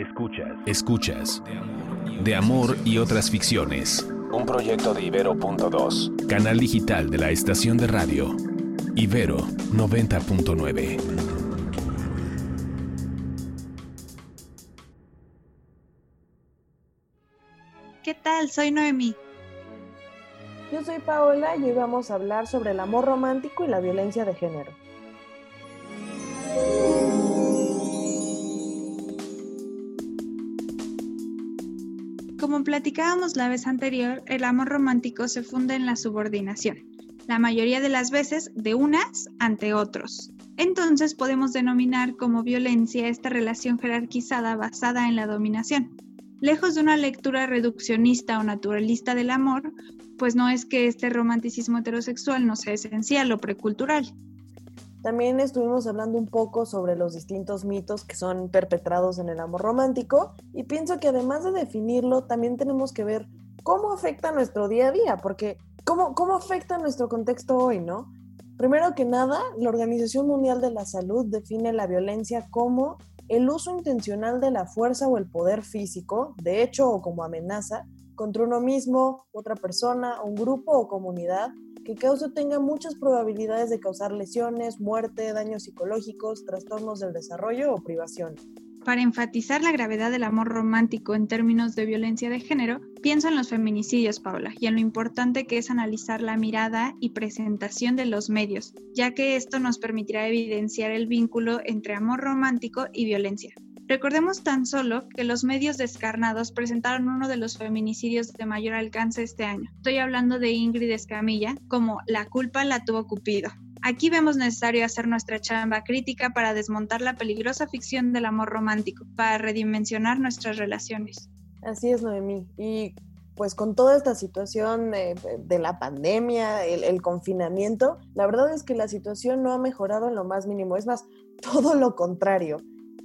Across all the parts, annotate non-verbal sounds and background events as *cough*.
Escuchas. Escuchas. De amor y otras ficciones. Un proyecto de Ibero.2. Canal digital de la estación de radio. Ibero 90.9. ¿Qué tal? Soy Noemí. Yo soy Paola y hoy vamos a hablar sobre el amor romántico y la violencia de género. Como platicábamos la vez anterior, el amor romántico se funda en la subordinación, la mayoría de las veces de unas ante otros. Entonces podemos denominar como violencia esta relación jerarquizada basada en la dominación. Lejos de una lectura reduccionista o naturalista del amor, pues no es que este romanticismo heterosexual no sea esencial o precultural, también estuvimos hablando un poco sobre los distintos mitos que son perpetrados en el amor romántico y pienso que además de definirlo, también tenemos que ver cómo afecta nuestro día a día, porque cómo, cómo afecta nuestro contexto hoy, ¿no? Primero que nada, la Organización Mundial de la Salud define la violencia como el uso intencional de la fuerza o el poder físico, de hecho o como amenaza, contra uno mismo, otra persona, un grupo o comunidad, que causa tenga muchas probabilidades de causar lesiones, muerte, daños psicológicos, trastornos del desarrollo o privación. Para enfatizar la gravedad del amor romántico en términos de violencia de género, pienso en los feminicidios, Paula, y en lo importante que es analizar la mirada y presentación de los medios, ya que esto nos permitirá evidenciar el vínculo entre amor romántico y violencia. Recordemos tan solo que los medios descarnados presentaron uno de los feminicidios de mayor alcance este año. Estoy hablando de Ingrid Escamilla como La culpa la tuvo Cupido. Aquí vemos necesario hacer nuestra chamba crítica para desmontar la peligrosa ficción del amor romántico, para redimensionar nuestras relaciones. Así es, Noemí. Y pues con toda esta situación de, la pandemia, el, el, confinamiento, la verdad es que la situación no ha mejorado en lo más mínimo. Es más, *laughs* todo lo contrario.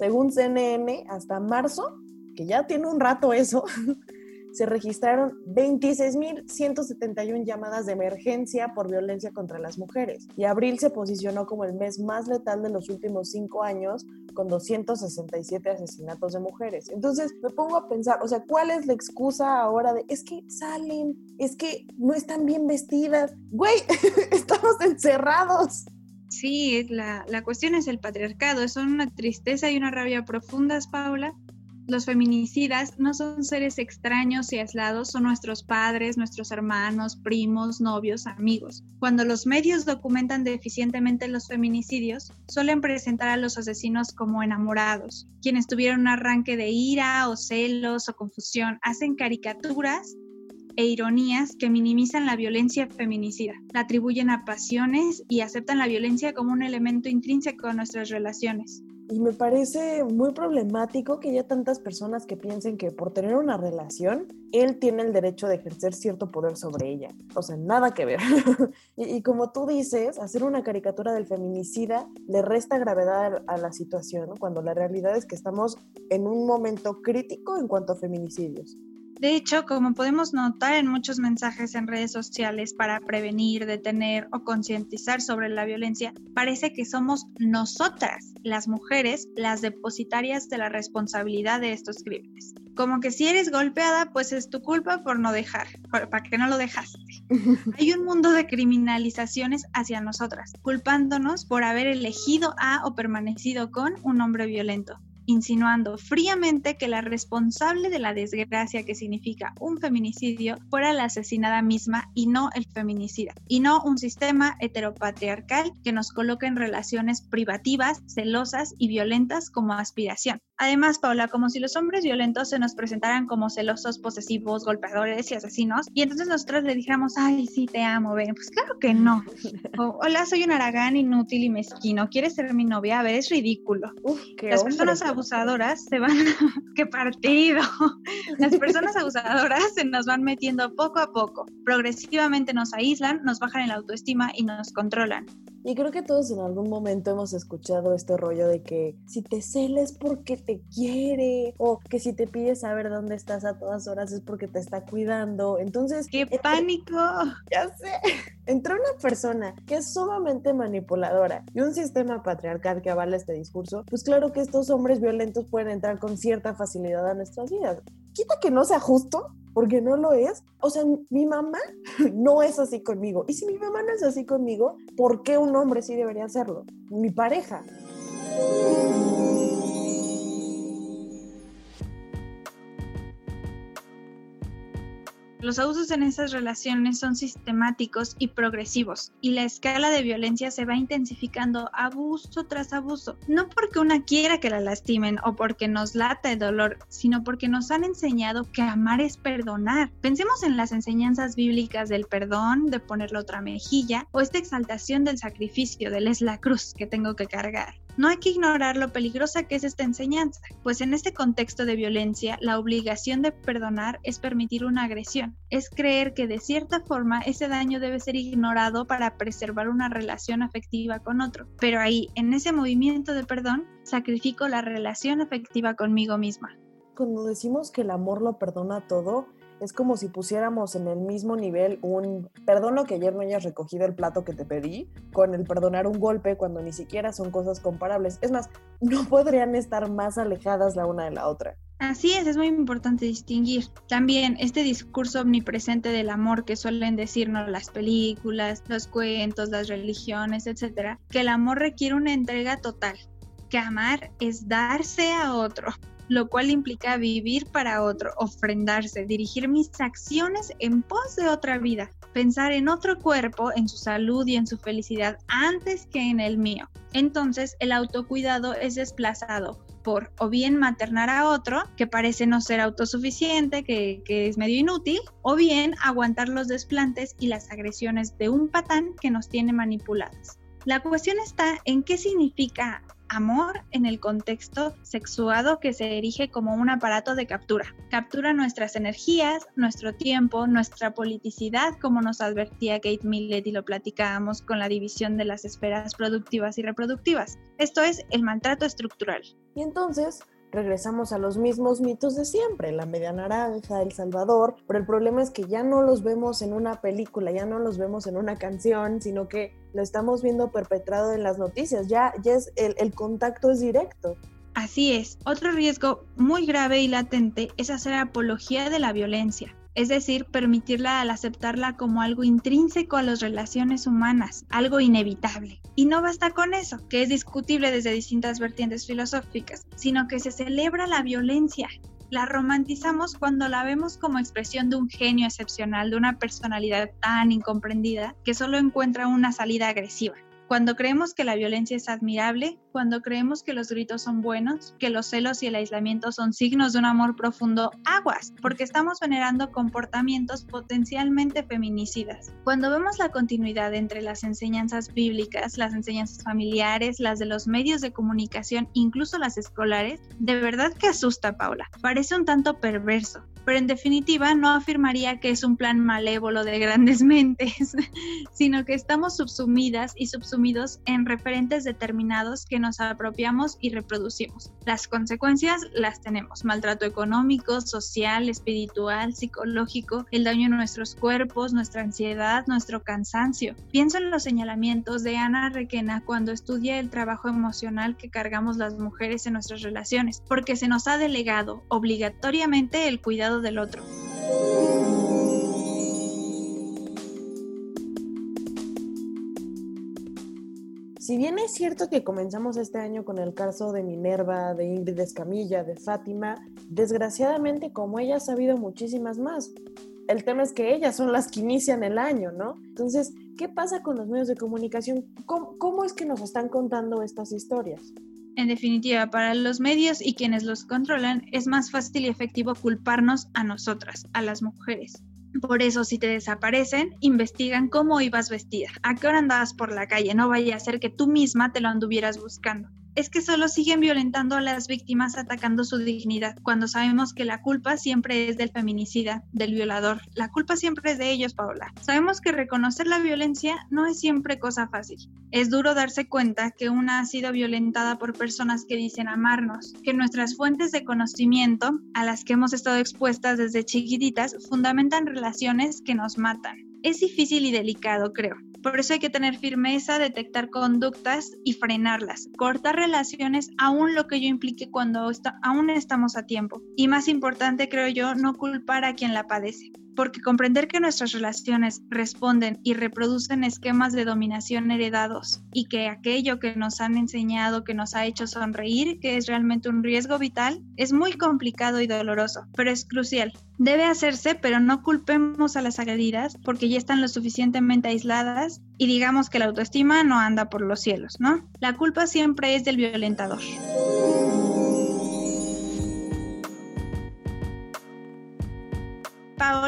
Según CNN, hasta marzo, que ya tiene un rato eso, *laughs* se registraron 26.171 llamadas de emergencia por violencia contra las mujeres. Y abril se posicionó como el mes más letal de los últimos cinco años, con 267 asesinatos de mujeres. Entonces me pongo a pensar, o sea, ¿cuál es la excusa ahora de, es que salen, es que no están bien vestidas? Güey, *laughs* estamos encerrados. Sí, la, la cuestión es el patriarcado, son una tristeza y una rabia profundas, Paula. Los feminicidas no son seres extraños y aislados, son nuestros padres, nuestros hermanos, primos, novios, amigos. Cuando los medios documentan deficientemente los feminicidios, suelen presentar a los asesinos como enamorados, quienes tuvieron un arranque de ira o celos o confusión, hacen caricaturas e ironías que minimizan la violencia feminicida, la atribuyen a pasiones y aceptan la violencia como un elemento intrínseco a nuestras relaciones. Y me parece muy problemático que haya tantas personas que piensen que por tener una relación, él tiene el derecho de ejercer cierto poder sobre ella. O sea, nada que ver. *laughs* y, como tú dices, hacer una caricatura del feminicida le resta gravedad a la situación, cuando la realidad es que estamos en un momento crítico en cuanto a feminicidios. De hecho, como podemos notar en muchos mensajes en redes sociales para prevenir, detener o concientizar sobre la violencia, parece que somos nosotras, las mujeres, las depositarias de la responsabilidad de estos crímenes. Como que si eres golpeada, pues es tu culpa por no dejar, para que no lo dejaste. *laughs* Hay un mundo de criminalizaciones hacia nosotras, culpándonos por haber elegido a o permanecido con un hombre violento insinuando fríamente que la responsable de la desgracia que significa un feminicidio fuera la asesinada misma y no el feminicida, y no un sistema heteropatriarcal que nos coloca en relaciones privativas, celosas y violentas como aspiración. Además, Paula, como si los hombres violentos se nos presentaran como celosos, posesivos, golpeadores y asesinos, y entonces nosotros le dijéramos, ay, sí, te amo, ven. Pues claro que no. *laughs* hola, soy un aragán inútil y mezquino, ¿quieres ser mi novia? A ver, es ridículo. Las personas abusadoras se van, *laughs* qué partido. Las personas abusadoras se nos van metiendo poco a poco. Progresivamente nos aíslan, nos bajan el autoestima y nos controlan. Y creo que todos en algún momento hemos escuchado este rollo de que si te celes porque te quiere o que si te pide saber dónde estás a todas horas es porque te está cuidando. Entonces... ¡Qué pánico! Ya sé. *laughs* Entró una persona que es sumamente manipuladora y un sistema patriarcal que avala este discurso, pues claro que estos hombres violentos pueden entrar con cierta facilidad a nuestras vidas. Quita que no sea justo, porque no lo es. O sea, mi mamá *laughs* no es así conmigo. Y si mi mamá no es así conmigo, ¿por qué un hombre sí debería hacerlo? Mi pareja. Los abusos en esas relaciones son sistemáticos y progresivos y la escala de violencia se va intensificando abuso tras abuso. No porque una quiera que la lastimen o porque nos lata el dolor, sino porque nos han enseñado que amar es perdonar. Pensemos en las enseñanzas bíblicas del perdón, de ponerle otra mejilla o esta exaltación del sacrificio, del la cruz que tengo que cargar. No hay que ignorar lo peligrosa que es esta enseñanza, pues en este contexto de violencia, la obligación de perdonar es permitir una agresión, es creer que de cierta forma ese daño debe ser ignorado para preservar una relación afectiva con otro. Pero ahí, en ese movimiento de perdón, sacrifico la relación afectiva conmigo misma. Cuando decimos que el amor lo perdona todo, es como si pusiéramos en el mismo nivel un perdono que ayer no hayas recogido el plato que te pedí con el perdonar un golpe cuando ni siquiera son cosas comparables. Es más, no podrían estar más alejadas la una de la otra. Así es, es muy importante distinguir. También este discurso omnipresente del amor que suelen decirnos las películas, los cuentos, las religiones, etcétera, que el amor requiere una entrega total, que amar es darse a otro, lo cual implica vivir para otro, ofrendarse, dirigir mis acciones en pos de otra vida, pensar en otro cuerpo, en su salud y en su felicidad antes que en el mío. Entonces el autocuidado es desplazado por o bien maternar a otro, que parece no ser autosuficiente, que, es medio inútil, o bien aguantar los desplantes y las agresiones de un patán que nos tiene manipuladas. La cuestión está en qué significa amor en el contexto sexuado que se erige como un aparato de captura. Captura nuestras energías, nuestro tiempo, nuestra politicidad, como nos advertía Kate Millett y lo platicábamos con la división de las esferas productivas y reproductivas. Esto es el maltrato estructural. Y entonces, regresamos a los mismos mitos de siempre, la media naranja, El Salvador, pero el problema es que ya no los vemos en una película, ya no los vemos en una canción, sino que lo estamos viendo perpetrado en las noticias, ya, ya es el, el contacto es directo. Así es, otro riesgo muy grave y latente es hacer apología de la violencia es decir, permitirla al aceptarla como algo intrínseco a las relaciones humanas, algo inevitable. Y no basta con eso, que es discutible desde distintas vertientes filosóficas, sino que se celebra la violencia. La romantizamos cuando la vemos como expresión de un genio excepcional, de una personalidad tan incomprendida que solo encuentra una salida agresiva. Cuando creemos que la violencia es admirable, cuando creemos que los gritos son buenos, que los celos y el aislamiento son signos de un amor profundo, aguas, porque estamos venerando comportamientos potencialmente feminicidas. Cuando vemos la continuidad entre las enseñanzas bíblicas, las enseñanzas familiares, las de los medios de comunicación, incluso las escolares, de verdad que asusta, Paula. Parece un tanto perverso pero en definitiva no afirmaría que es un plan malévolo de grandes *laughs* mentes, sino que estamos subsumidas y subsumidos en referentes determinados que nos apropiamos y reproducimos. Las consecuencias las tenemos, maltrato económico, social, espiritual, psicológico, el daño en nuestros cuerpos, nuestra ansiedad, nuestro cansancio. Pienso en los señalamientos de Ana Requena cuando estudia el trabajo emocional que cargamos las mujeres en nuestras relaciones, porque se nos ha delegado obligatoriamente el cuidado del otro. Si bien es cierto que comenzamos este año con el caso de Minerva, de Ingrid Escamilla, de Fátima, desgraciadamente como ellas ha habido muchísimas más. El tema es que ellas son las que inician el año, ¿no? Entonces, ¿qué pasa con los medios de comunicación? ¿Cómo, cómo es que nos están contando estas historias? En definitiva, para los medios y quienes los controlan, es más fácil y efectivo culparnos a nosotras, a las mujeres. Por eso, si te desaparecen, investigan cómo ibas vestida, a qué hora andabas por la calle, no vaya a ser que tú misma te lo anduvieras buscando. Es que solo siguen violentando a las víctimas atacando su dignidad, cuando sabemos que la culpa siempre es del feminicida, del violador. La culpa siempre es de ellos, Paola. Sabemos que reconocer la violencia no es siempre cosa fácil. Es duro darse cuenta que una ha sido violentada por personas que dicen amarnos, que nuestras fuentes de conocimiento a las que hemos estado expuestas desde chiquititas fundamentan relaciones que nos matan. Es difícil y delicado, creo. Por eso hay que tener firmeza, detectar conductas y frenarlas, cortar relaciones aún lo que yo implique cuando aún estamos a tiempo. Y más importante, creo yo, no culpar a quien la padece porque comprender que nuestras relaciones responden y reproducen esquemas de dominación heredados y que aquello que nos han enseñado, que nos ha hecho sonreír, que es realmente un riesgo vital, es muy complicado y doloroso, pero es crucial. Debe hacerse, pero no culpemos a las agredidas porque ya están lo suficientemente aisladas y digamos que la autoestima no anda por los cielos, ¿no? La culpa siempre es del violentador.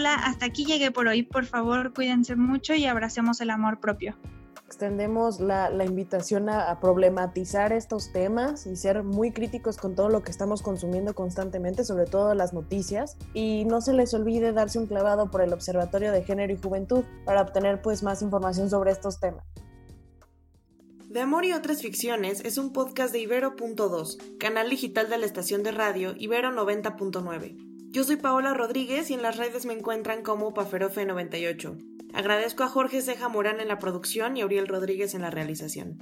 Paola, hasta aquí llegué por hoy. Por favor, cuídense mucho y abracemos el amor propio. Extendemos la, invitación a, problematizar estos temas y ser muy críticos con todo lo que estamos consumiendo constantemente, sobre todo las noticias. Y no se les olvide darse un clavado por el Observatorio de Género y Juventud para obtener pues más información sobre estos temas. De Amor y otras ficciones es un podcast de Ibero.2, canal digital de la estación de radio Ibero 90.9. Yo soy Paola Rodríguez y en las redes me encuentran como Paferofe98. Agradezco a Jorge Ceja Morán en la producción y Auriel Rodríguez en la realización.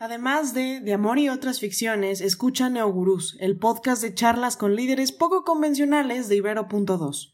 Además de De Amor y otras ficciones, escucha Neogurús, el podcast de charlas con líderes poco convencionales de Ibero.2.